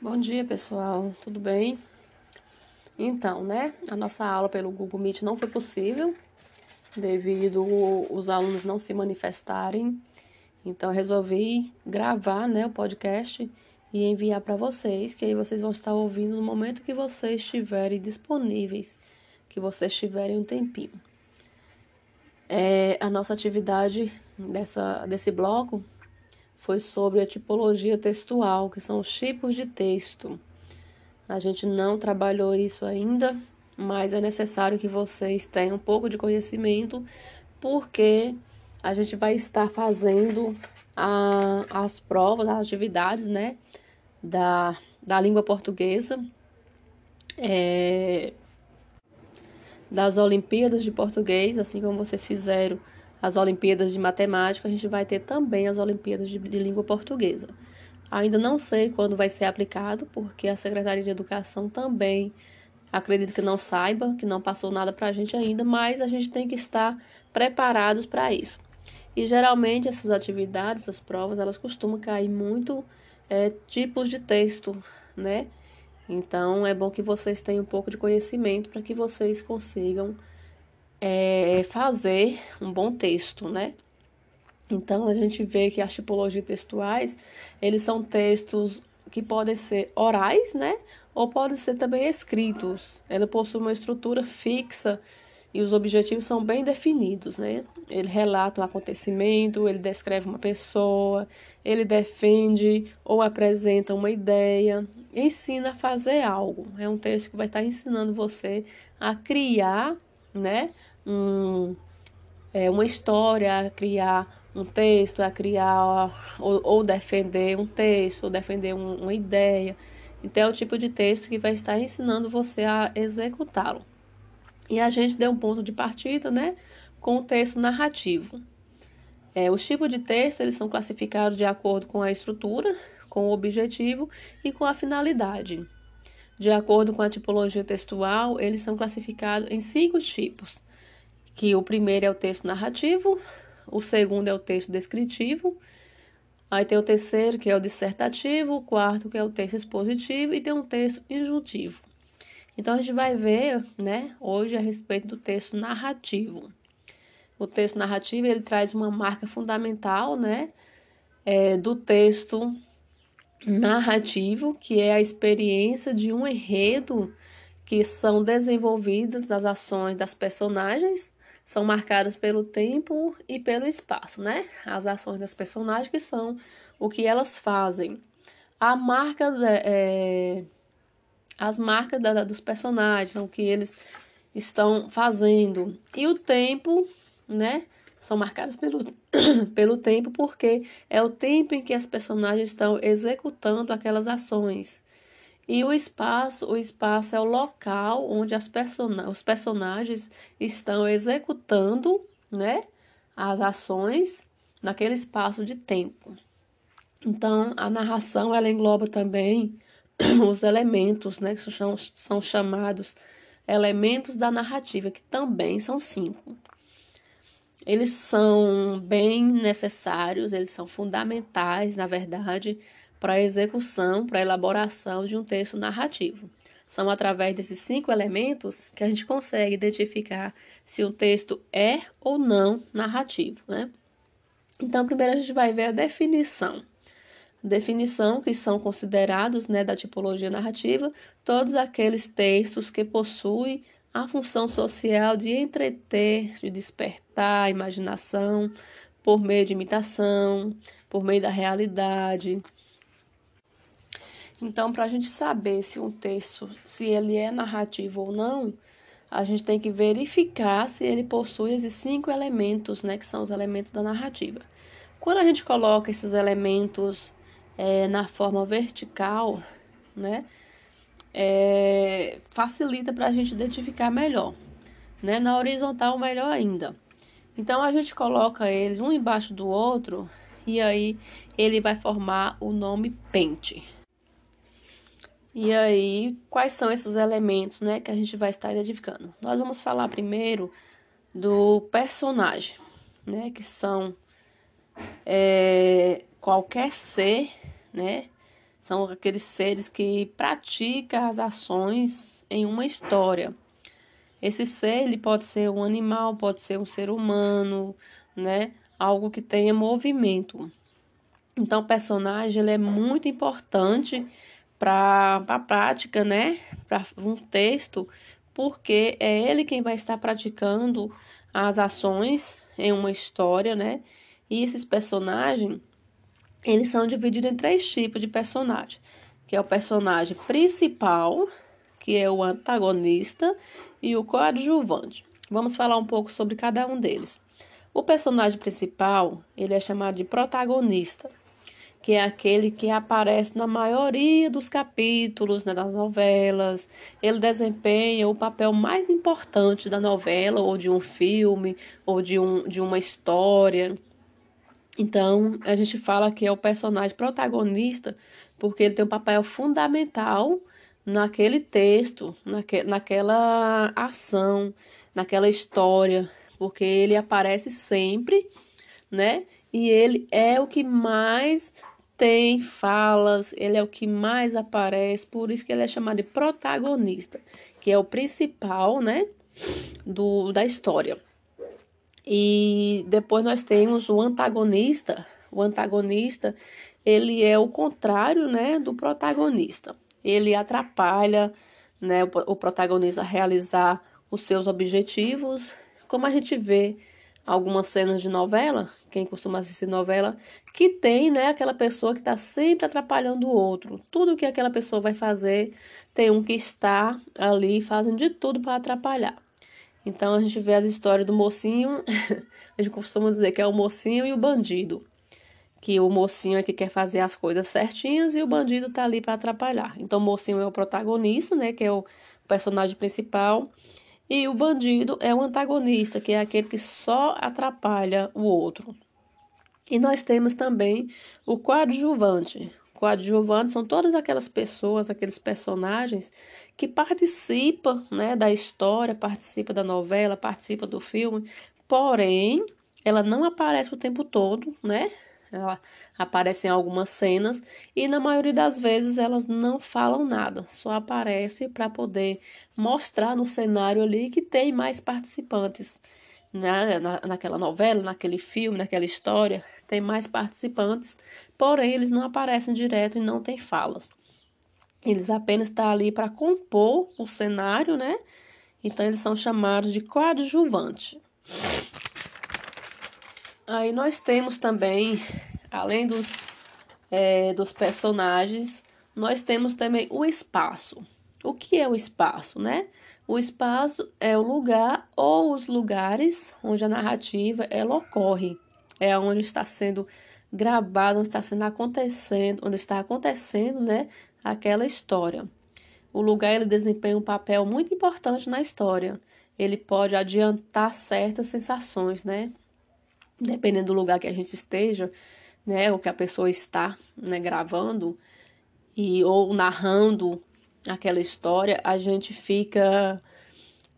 Bom dia, pessoal. Tudo bem? Então, né? A nossa aula pelo Google Meet não foi possível devido os alunos não se manifestarem. Então, resolvi gravar, né, o podcast e enviar para vocês, que aí vocês vão estar ouvindo no momento que vocês estiverem disponíveis, que vocês tiverem um tempinho. É, a nossa atividade dessa, desse bloco foi sobre a tipologia textual, que são os tipos de texto. A gente não trabalhou isso ainda, mas é necessário que vocês tenham um pouco de conhecimento, porque a gente vai estar fazendo a, as provas, as atividades, né, da, da língua portuguesa, é, das Olimpíadas de Português, assim como vocês fizeram as Olimpíadas de Matemática, a gente vai ter também as Olimpíadas de, de Língua Portuguesa. Ainda não sei quando vai ser aplicado, porque a Secretaria de Educação também acredito que não saiba, que não passou nada para a gente ainda, mas a gente tem que estar preparados para isso. E geralmente essas atividades, essas provas, elas costumam cair muito é, tipos de texto, né? Então é bom que vocês tenham um pouco de conhecimento para que vocês consigam é, fazer um bom texto, né? Então a gente vê que as tipologias textuais, eles são textos que podem ser orais, né? Ou podem ser também escritos. Ela possui uma estrutura fixa e os objetivos são bem definidos, né? Ele relata um acontecimento, ele descreve uma pessoa, ele defende ou apresenta uma ideia, ensina a fazer algo. É um texto que vai estar ensinando você a criar né? Um, é, uma história, a criar um texto, a criar ou, ou defender um texto, ou defender um, uma ideia. Então, é o tipo de texto que vai estar ensinando você a executá-lo. E a gente deu um ponto de partida, né, com o texto narrativo. É, os tipos de texto eles são classificados de acordo com a estrutura, com o objetivo e com a finalidade. De acordo com a tipologia textual, eles são classificados em cinco tipos, que o primeiro é o texto narrativo, o segundo é o texto descritivo, aí tem o terceiro, que é o dissertativo, o quarto, que é o texto expositivo, e tem um texto injuntivo. Então, a gente vai ver, né, hoje a respeito do texto narrativo. O texto narrativo, ele traz uma marca fundamental, né, é, do texto narrativo, que é a experiência de um enredo que são desenvolvidas as ações das personagens, são marcadas pelo tempo e pelo espaço, né? As ações das personagens que são o que elas fazem. A marca, é, as marcas da, dos personagens, são o que eles estão fazendo. E o tempo, né? são marcadas pelo, pelo tempo, porque é o tempo em que as personagens estão executando aquelas ações. E o espaço, o espaço é o local onde as person os personagens estão executando, né, as ações naquele espaço de tempo. Então, a narração ela engloba também os elementos, né, que são, são chamados elementos da narrativa, que também são cinco. Eles são bem necessários, eles são fundamentais, na verdade, para a execução, para a elaboração de um texto narrativo. São através desses cinco elementos que a gente consegue identificar se o texto é ou não narrativo, né? Então, primeiro a gente vai ver a definição. Definição que são considerados, né, da tipologia narrativa, todos aqueles textos que possuem a função social de entreter, de despertar a imaginação por meio de imitação, por meio da realidade. Então, para a gente saber se um texto, se ele é narrativo ou não, a gente tem que verificar se ele possui esses cinco elementos, né, que são os elementos da narrativa. Quando a gente coloca esses elementos é, na forma vertical, né, é, facilita para a gente identificar melhor. Né? Na horizontal, melhor ainda. Então, a gente coloca eles um embaixo do outro e aí ele vai formar o nome pente. E aí, quais são esses elementos né, que a gente vai estar identificando? Nós vamos falar primeiro do personagem, né, que são é, qualquer ser, né, São aqueles seres que praticam as ações em uma história. Esse ser ele pode ser um animal, pode ser um ser humano, né? Algo que tenha movimento. Então, o personagem ele é muito importante para a prática, né? Para um texto, porque é ele quem vai estar praticando as ações em uma história, né? E esses personagens, eles são divididos em três tipos de personagem, que é o personagem principal, que é o antagonista e o coadjuvante. Vamos falar um pouco sobre cada um deles. O personagem principal, ele é chamado de protagonista que é aquele que aparece na maioria dos capítulos né, das novelas. Ele desempenha o papel mais importante da novela, ou de um filme, ou de, um, de uma história. Então, a gente fala que é o personagem protagonista porque ele tem um papel fundamental naquele texto, naque, naquela ação, naquela história, porque ele aparece sempre, né? e ele é o que mais tem falas, ele é o que mais aparece, por isso que ele é chamado de protagonista, que é o principal, né, do, da história. E depois nós temos o antagonista. O antagonista, ele é o contrário, né, do protagonista. Ele atrapalha, né, o, o protagonista a realizar os seus objetivos, como a gente vê algumas cenas de novela, quem costuma assistir novela, que tem, né, aquela pessoa que está sempre atrapalhando o outro. Tudo que aquela pessoa vai fazer, tem um que está ali fazendo de tudo para atrapalhar. Então a gente vê as histórias do mocinho, a gente costuma dizer que é o mocinho e o bandido. Que o mocinho é que quer fazer as coisas certinhas e o bandido tá ali para atrapalhar. Então o mocinho é o protagonista, né, que é o personagem principal, e o bandido é o antagonista, que é aquele que só atrapalha o outro. E nós temos também o coadjuvante. Coadjuvante são todas aquelas pessoas, aqueles personagens que participam né, da história, participam da novela, participam do filme, porém, ela não aparece o tempo todo, né? Ela aparece em algumas cenas e na maioria das vezes elas não falam nada, só aparece para poder mostrar no cenário ali que tem mais participantes. Né? Na, naquela novela, naquele filme, naquela história, tem mais participantes, porém eles não aparecem direto e não têm falas. Eles apenas estão ali para compor o cenário, né? Então eles são chamados de coadjuvante. Aí nós temos também, além dos, é, dos personagens, nós temos também o espaço. O que é o espaço, né? O espaço é o lugar ou os lugares onde a narrativa ela ocorre. É onde está sendo gravado, onde está sendo acontecendo, onde está acontecendo, né, aquela história. O lugar ele desempenha um papel muito importante na história. Ele pode adiantar certas sensações, né? Dependendo do lugar que a gente esteja, né, ou que a pessoa está, né, gravando e ou narrando aquela história, a gente fica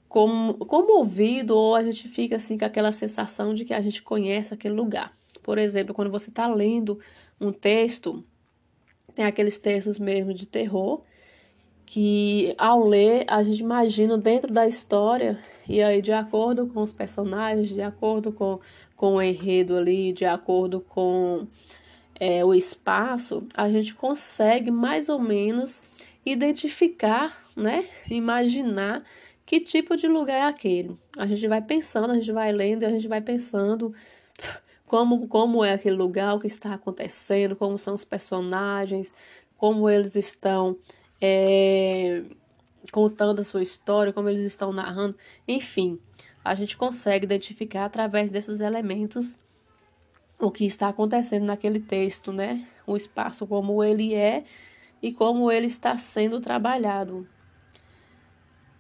com, comovido ou a gente fica assim com aquela sensação de que a gente conhece aquele lugar. Por exemplo, quando você está lendo um texto, tem aqueles textos mesmo de terror que ao ler a gente imagina dentro da história e aí de acordo com os personagens, de acordo com, com o enredo ali, de acordo com é, o espaço, a gente consegue mais ou menos identificar, né, imaginar que tipo de lugar é aquele. A gente vai pensando, a gente vai lendo e a gente vai pensando como, como é aquele lugar, o que está acontecendo, como são os personagens, como eles estão é, contando a sua história, como eles estão narrando, enfim, a gente consegue identificar através desses elementos o que está acontecendo naquele texto, né? O espaço como ele é e como ele está sendo trabalhado.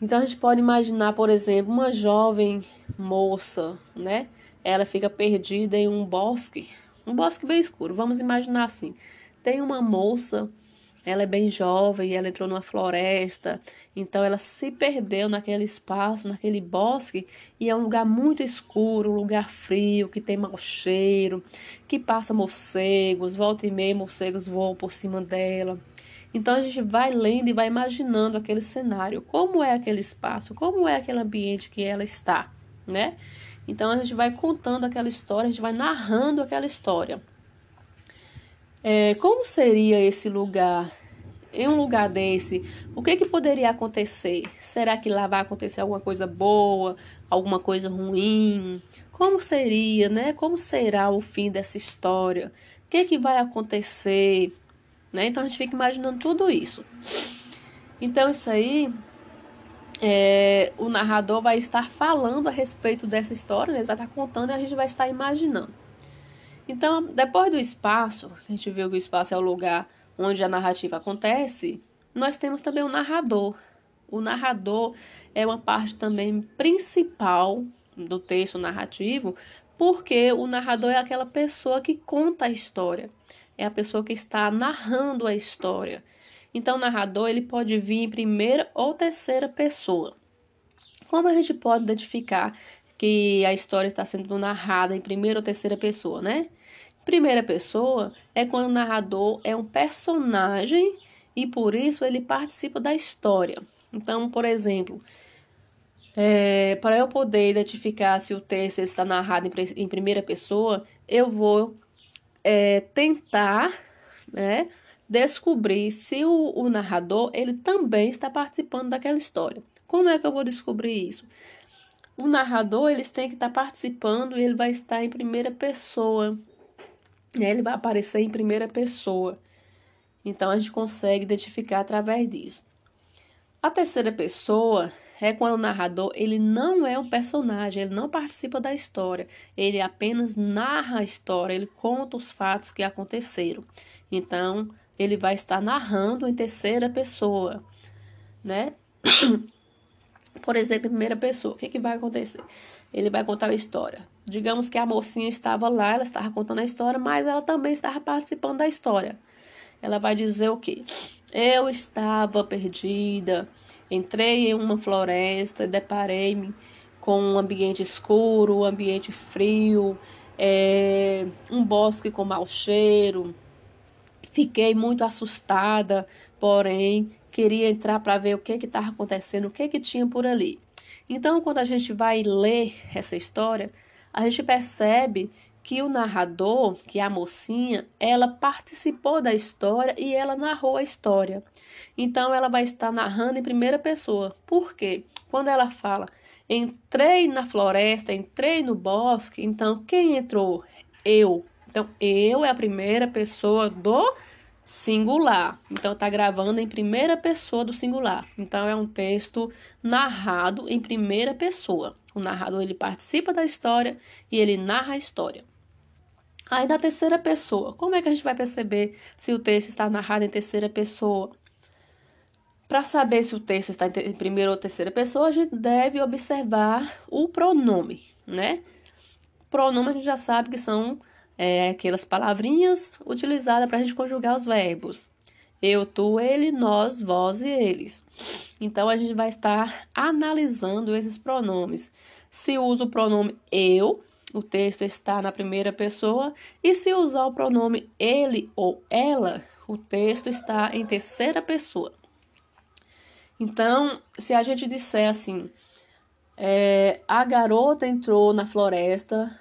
Então a gente pode imaginar, por exemplo, uma jovem moça, né? Ela fica perdida em um bosque, um bosque bem escuro. Vamos imaginar assim: tem uma moça ela é bem jovem, ela entrou numa floresta, então ela se perdeu naquele espaço, naquele bosque, e é um lugar muito escuro, um lugar frio, que tem mau cheiro, que passa morcegos, volta e meia morcegos voam por cima dela. Então a gente vai lendo e vai imaginando aquele cenário, como é aquele espaço, como é aquele ambiente que ela está, né? Então a gente vai contando aquela história, a gente vai narrando aquela história. É, como seria esse lugar? Em um lugar desse, o que, que poderia acontecer? Será que lá vai acontecer alguma coisa boa, alguma coisa ruim? Como seria, né? Como será o fim dessa história? O que, que vai acontecer? Né? Então a gente fica imaginando tudo isso. Então isso aí, é, o narrador vai estar falando a respeito dessa história, né? ele vai estar contando e a gente vai estar imaginando. Então, depois do espaço, a gente viu que o espaço é o lugar onde a narrativa acontece, nós temos também o narrador. O narrador é uma parte também principal do texto narrativo, porque o narrador é aquela pessoa que conta a história, é a pessoa que está narrando a história. Então, o narrador ele pode vir em primeira ou terceira pessoa. Como a gente pode identificar que a história está sendo narrada em primeira ou terceira pessoa, né? Primeira pessoa é quando o narrador é um personagem e por isso ele participa da história. Então, por exemplo, é, para eu poder identificar se o texto está narrado em, em primeira pessoa, eu vou é, tentar né, descobrir se o, o narrador ele também está participando daquela história. Como é que eu vou descobrir isso? O narrador eles têm que estar participando e ele vai estar em primeira pessoa. Né? Ele vai aparecer em primeira pessoa. Então a gente consegue identificar através disso. A terceira pessoa é quando o narrador ele não é um personagem, ele não participa da história, ele apenas narra a história, ele conta os fatos que aconteceram. Então ele vai estar narrando em terceira pessoa, né? Por exemplo, em primeira pessoa, o que, que vai acontecer? Ele vai contar a história. Digamos que a mocinha estava lá, ela estava contando a história, mas ela também estava participando da história. Ela vai dizer o quê? Eu estava perdida, entrei em uma floresta deparei-me com um ambiente escuro, um ambiente frio, é, um bosque com mau cheiro. Fiquei muito assustada, porém queria entrar para ver o que estava acontecendo, o que, que tinha por ali. Então, quando a gente vai ler essa história, a gente percebe que o narrador, que é a mocinha, ela participou da história e ela narrou a história. Então, ela vai estar narrando em primeira pessoa. Por quê? Quando ela fala, entrei na floresta, entrei no bosque, então quem entrou? Eu. Então, eu é a primeira pessoa do singular. Então, está gravando em primeira pessoa do singular. Então, é um texto narrado em primeira pessoa. O narrador ele participa da história e ele narra a história. Aí, na terceira pessoa, como é que a gente vai perceber se o texto está narrado em terceira pessoa? Para saber se o texto está em primeira ou terceira pessoa, a gente deve observar o pronome, né? Pronome a gente já sabe que são é, aquelas palavrinhas utilizadas para a gente conjugar os verbos. Eu, tu, ele, nós, vós e eles. Então a gente vai estar analisando esses pronomes. Se usa o pronome eu, o texto está na primeira pessoa, e se usar o pronome ele ou ela, o texto está em terceira pessoa. Então, se a gente disser assim, é, a garota entrou na floresta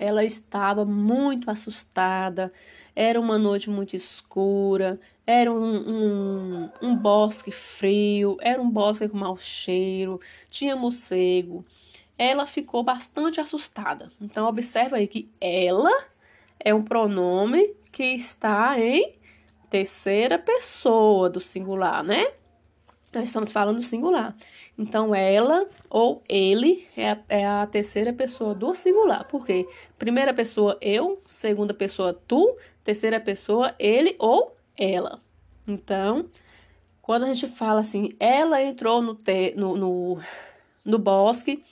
ela estava muito assustada. Era uma noite muito escura, era um, um, um bosque frio, era um bosque com mau cheiro, tinha morcego. Ela ficou bastante assustada. Então, observa aí que ela é um pronome que está em terceira pessoa do singular, né? Nós estamos falando singular. Então, ela ou ele é a, é a, terceira pessoa do singular. Por quê? Primeira pessoa, eu. Segunda pessoa, tu. Terceira pessoa, ele ou ela. Então, quando a gente fala assim, ela entrou no, te, no, no, no bosque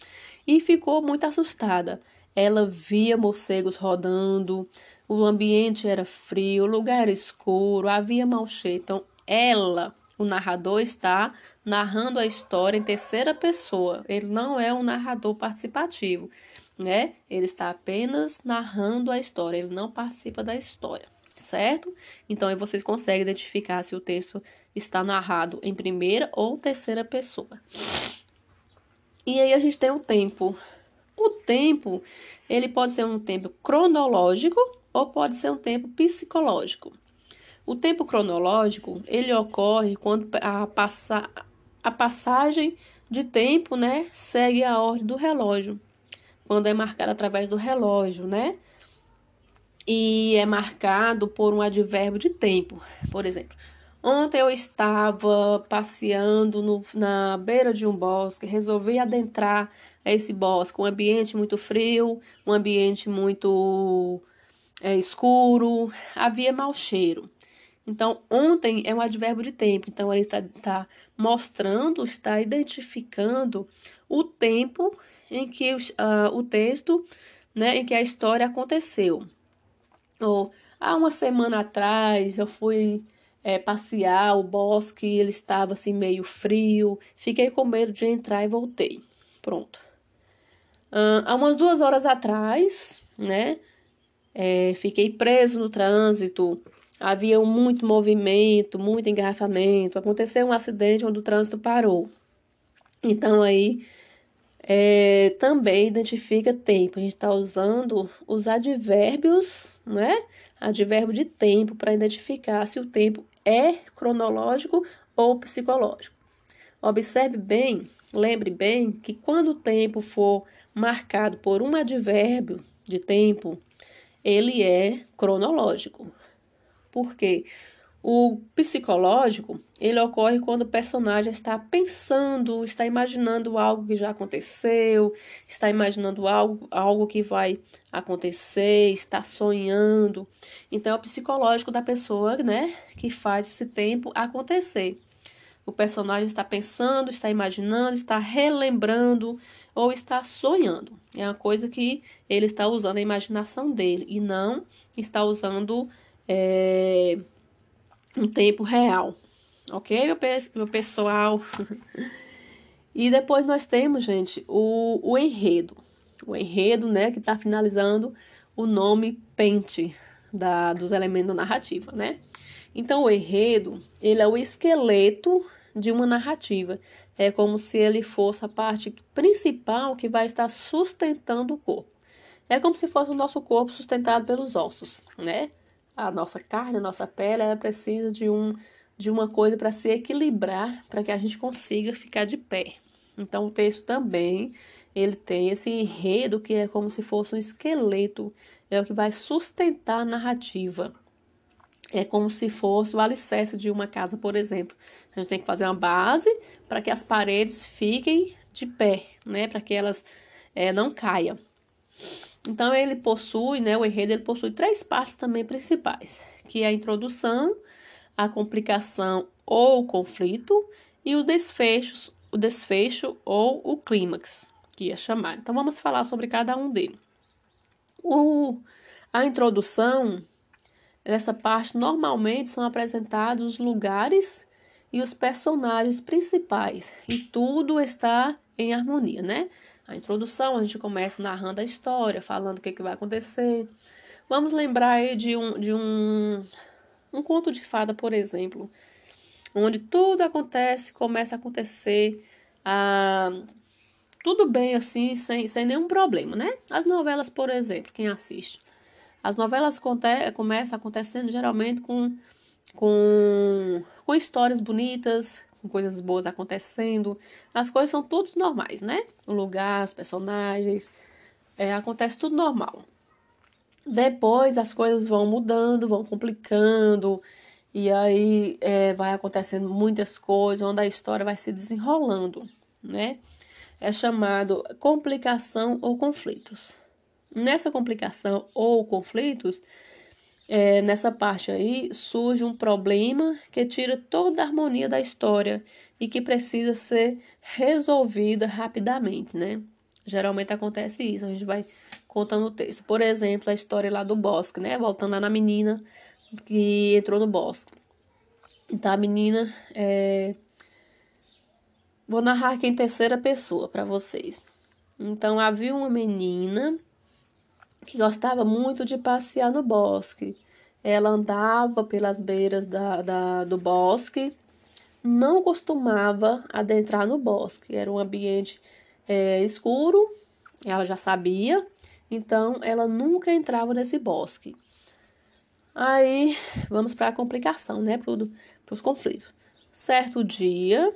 e ficou muito assustada. Ela via morcegos rodando, o ambiente era frio, o lugar era escuro, havia mau cheiro. Então, ela, o narrador está narrando a história em terceira pessoa. Ele não é um narrador participativo, né? Ele está apenas narrando a história, ele não participa da história, certo? Então vocês conseguem identificar se o texto está narrado em primeira ou terceira pessoa. E aí a gente tem o tempo. O tempo, ele pode ser um tempo cronológico ou pode ser um tempo psicológico. O tempo cronológico, ele ocorre quando a, passa, a passagem de tempo, né, segue a ordem do relógio. Quando é marcado através do relógio, né? E é marcado por um advérbio de tempo. Por exemplo, ontem eu estava passeando no, na beira de um bosque, resolvi adentrar esse bosque, um ambiente muito frio, um ambiente muito é, escuro, havia mau cheiro. Então, ontem é um advérbio de tempo. Então, ele está tá mostrando, está identificando o tempo em que uh, o texto, né, em que a história aconteceu. Ou, há uma semana atrás, eu fui é, passear o bosque, ele estava assim meio frio, fiquei com medo de entrar e voltei. Pronto. Uh, há umas duas horas atrás, né, é, fiquei preso no trânsito, havia muito movimento, muito engarrafamento, aconteceu um acidente onde o trânsito parou. Então aí é, também identifica tempo. A gente está usando os advérbios, né? Advérbio de tempo para identificar se o tempo é cronológico ou psicológico. Observe bem, lembre bem que quando o tempo for marcado por um advérbio de tempo, ele é cronológico. Porque o psicológico, ele ocorre quando o personagem está pensando, está imaginando algo que já aconteceu, está imaginando algo, algo que vai acontecer, está sonhando. Então, é o psicológico da pessoa, né, que faz esse tempo acontecer. O personagem está pensando, está imaginando, está relembrando ou está sonhando. É uma coisa que ele está usando a imaginação dele e não está usando é, um tempo real. Ok, meu, meu pessoal? e depois nós temos, gente, o, o enredo. O enredo, né, que está finalizando o nome pente da, dos elementos da narrativa, né? Então, o enredo, ele é o esqueleto de uma narrativa. É como se ele fosse a parte principal que vai estar sustentando o corpo. É como se fosse o nosso corpo sustentado pelos ossos, né? A nossa carne, a nossa pele, ela precisa de, um, de uma coisa para se equilibrar, para que a gente consiga ficar de pé. Então, o texto também, ele tem esse enredo que é como se fosse um esqueleto, é o que vai sustentar a narrativa. É como se fosse o alicerce de uma casa, por exemplo. A gente tem que fazer uma base para que as paredes fiquem de pé, né? Para que elas é, não caiam. Então ele possui, né, o enredo ele possui três partes também principais, que é a introdução, a complicação ou o conflito e o desfecho, o desfecho ou o clímax, que é chamado. Então vamos falar sobre cada um deles. O, a introdução, nessa parte normalmente são apresentados os lugares e os personagens principais e tudo está em harmonia, né? A introdução, a gente começa narrando a história, falando o que, que vai acontecer. Vamos lembrar aí de um, de um, um conto de fada, por exemplo, onde tudo acontece, começa a acontecer, ah, tudo bem assim, sem, sem nenhum problema, né? As novelas, por exemplo, quem assiste? As novelas começam acontecendo geralmente com, com, com histórias bonitas, com coisas boas acontecendo. As coisas são todos normais, né? O lugar, os personagens, é, acontece tudo normal. Depois as coisas vão mudando, vão complicando, e aí é, vai acontecendo muitas coisas, onde a história vai se desenrolando, né? É chamado complicação ou conflitos. Nessa complicação ou conflitos, é, nessa parte aí surge um problema que tira toda a harmonia da história e que precisa ser resolvida rapidamente, né? Geralmente acontece isso, a gente vai contando o texto. Por exemplo, a história lá do bosque, né? Voltando lá na menina que entrou no bosque. Então a menina é... Vou narrar aqui em terceira pessoa para vocês. Então havia uma menina que gostava muito de passear no bosque. Ela andava pelas beiras da, da, do bosque, não costumava adentrar no bosque. Era um ambiente é, escuro, ela já sabia, então ela nunca entrava nesse bosque. Aí vamos para a complicação, né? Para os conflitos. Certo dia,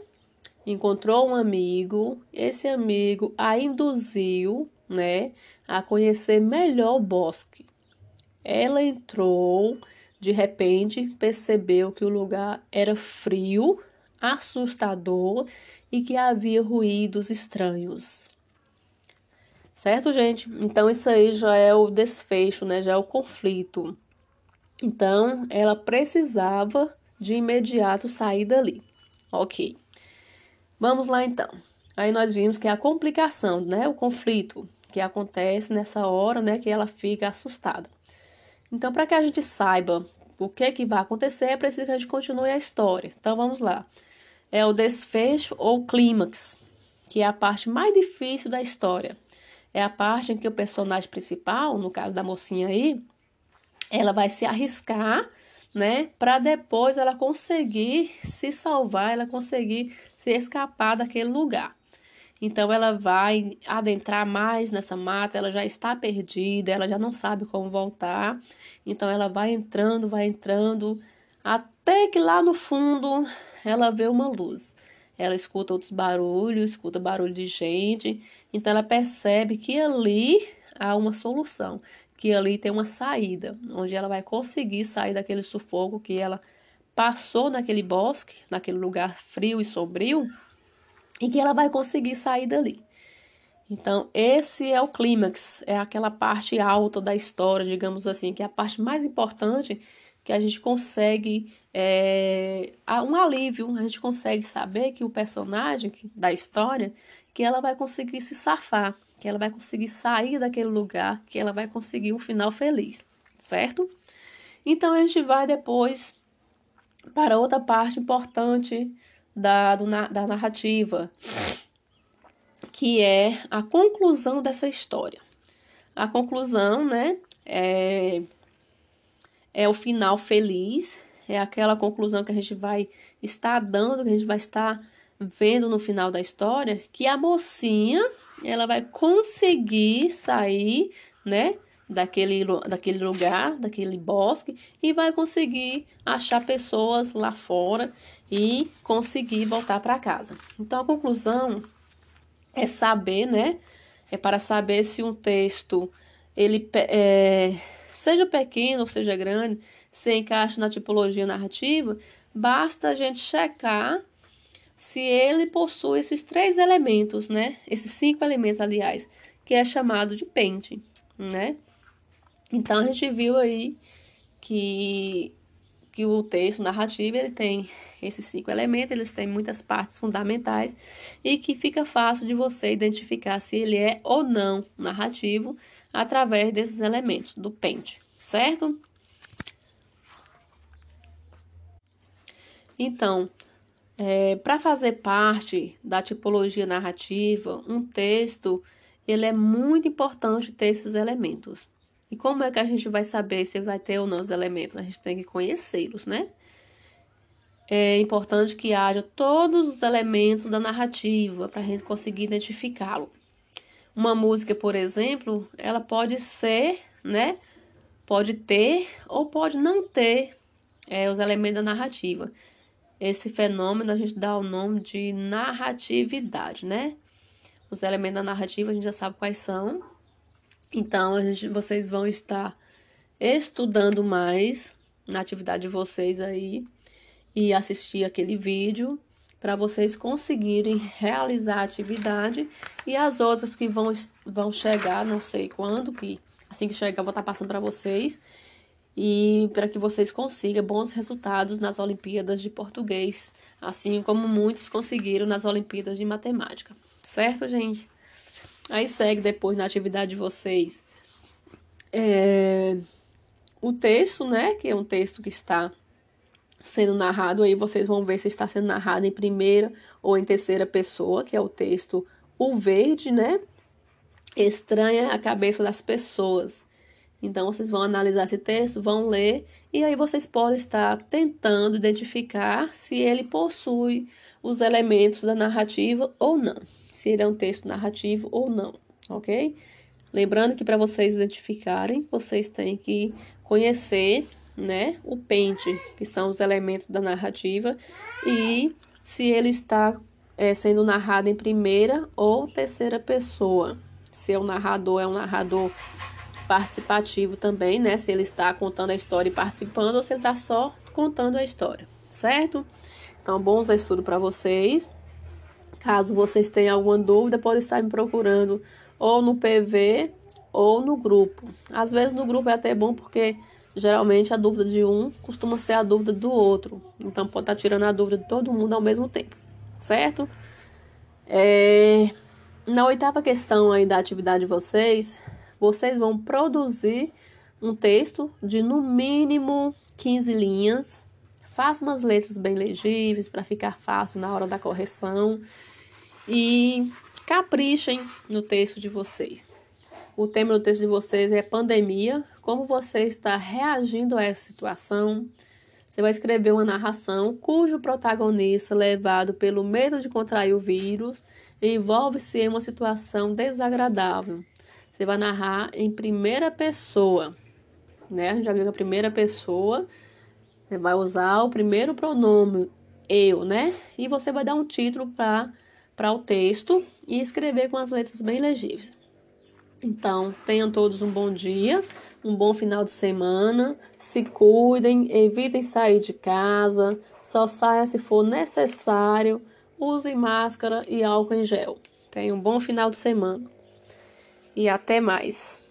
encontrou um amigo, esse amigo a induziu, né, a conhecer melhor o bosque. Ela entrou, de repente percebeu que o lugar era frio, assustador e que havia ruídos estranhos. Certo, gente? Então isso aí já é o desfecho, né? Já é o conflito. Então ela precisava de imediato sair dali. Ok. Vamos lá então. Aí nós vimos que é a complicação, né? O conflito que acontece nessa hora, né? Que ela fica assustada. Então, para que a gente saiba o que, que vai acontecer, é preciso que a gente continue a história. Então, vamos lá. É o desfecho ou clímax, que é a parte mais difícil da história. É a parte em que o personagem principal, no caso da mocinha aí, ela vai se arriscar né? Para depois ela conseguir se salvar, ela conseguir se escapar daquele lugar. Então ela vai adentrar mais nessa mata, ela já está perdida, ela já não sabe como voltar. Então ela vai entrando, vai entrando, até que lá no fundo ela vê uma luz. Ela escuta outros barulhos, escuta barulho de gente, então ela percebe que ali há uma solução que ali tem uma saída, onde ela vai conseguir sair daquele sufoco que ela passou naquele bosque, naquele lugar frio e sombrio, e que ela vai conseguir sair dali. Então, esse é o clímax, é aquela parte alta da história, digamos assim, que é a parte mais importante que a gente consegue é, um alívio, a gente consegue saber que o personagem da história, que ela vai conseguir se safar, que ela vai conseguir sair daquele lugar, que ela vai conseguir um final feliz, certo? Então a gente vai depois para outra parte importante da, do, da narrativa, que é a conclusão dessa história. A conclusão, né, é, é o final feliz, é aquela conclusão que a gente vai estar dando, que a gente vai estar vendo no final da história, que a mocinha ela vai conseguir sair, né, daquele, daquele lugar, daquele bosque e vai conseguir achar pessoas lá fora e conseguir voltar para casa. Então a conclusão é saber, né, é para saber se um texto ele é, seja pequeno ou seja grande, se encaixa na tipologia narrativa, basta a gente checar se ele possui esses três elementos, né? Esses cinco elementos, aliás, que é chamado de pente, né? Então a gente viu aí que, que o texto narrativo ele tem esses cinco elementos, eles têm muitas partes fundamentais e que fica fácil de você identificar se ele é ou não narrativo através desses elementos do pente, certo? Então, é, Para fazer parte da tipologia narrativa, um texto ele é muito importante ter esses elementos. E como é que a gente vai saber se vai ter ou não os elementos? A gente tem que conhecê-los, né? É importante que haja todos os elementos da narrativa para a gente conseguir identificá-lo. Uma música, por exemplo, ela pode ser, né? Pode ter ou pode não ter é, os elementos da narrativa. Esse fenômeno a gente dá o nome de narratividade, né? Os elementos da narrativa a gente já sabe quais são. Então, gente, vocês vão estar estudando mais na atividade de vocês aí e assistir aquele vídeo para vocês conseguirem realizar a atividade e as outras que vão, vão chegar, não sei quando, que assim que chegar eu vou estar passando para vocês e para que vocês consigam bons resultados nas Olimpíadas de Português, assim como muitos conseguiram nas Olimpíadas de Matemática. Certo, gente? Aí segue depois na atividade de vocês é, o texto, né? Que é um texto que está sendo narrado, aí vocês vão ver se está sendo narrado em primeira ou em terceira pessoa, que é o texto O Verde, né? Estranha a cabeça das pessoas. Então, vocês vão analisar esse texto, vão ler, e aí vocês podem estar tentando identificar se ele possui os elementos da narrativa ou não. Se ele é um texto narrativo ou não, ok? Lembrando que para vocês identificarem, vocês têm que conhecer né, o pente, que são os elementos da narrativa, e se ele está é, sendo narrado em primeira ou terceira pessoa. Se é o narrador é um narrador participativo também, né? Se ele está contando a história e participando, ou se ele está só contando a história, certo? Então, bons estudos para vocês. Caso vocês tenham alguma dúvida, pode estar me procurando ou no PV ou no grupo. Às vezes no grupo é até bom porque geralmente a dúvida de um costuma ser a dúvida do outro. Então pode estar tirando a dúvida de todo mundo ao mesmo tempo, certo? É... Na oitava questão aí da atividade de vocês, vocês vão produzir um texto de no mínimo 15 linhas. Faça umas letras bem legíveis para ficar fácil na hora da correção e caprichem no texto de vocês. O tema do texto de vocês é pandemia, como você está reagindo a essa situação. Você vai escrever uma narração cujo protagonista, levado pelo medo de contrair o vírus, envolve-se em uma situação desagradável você vai narrar em primeira pessoa, né? A gente já viu que a primeira pessoa você vai usar o primeiro pronome eu, né? E você vai dar um título para o texto e escrever com as letras bem legíveis. Então, tenham todos um bom dia, um bom final de semana. Se cuidem, evitem sair de casa, só saia se for necessário. Use máscara e álcool em gel. Tenham um bom final de semana e até mais.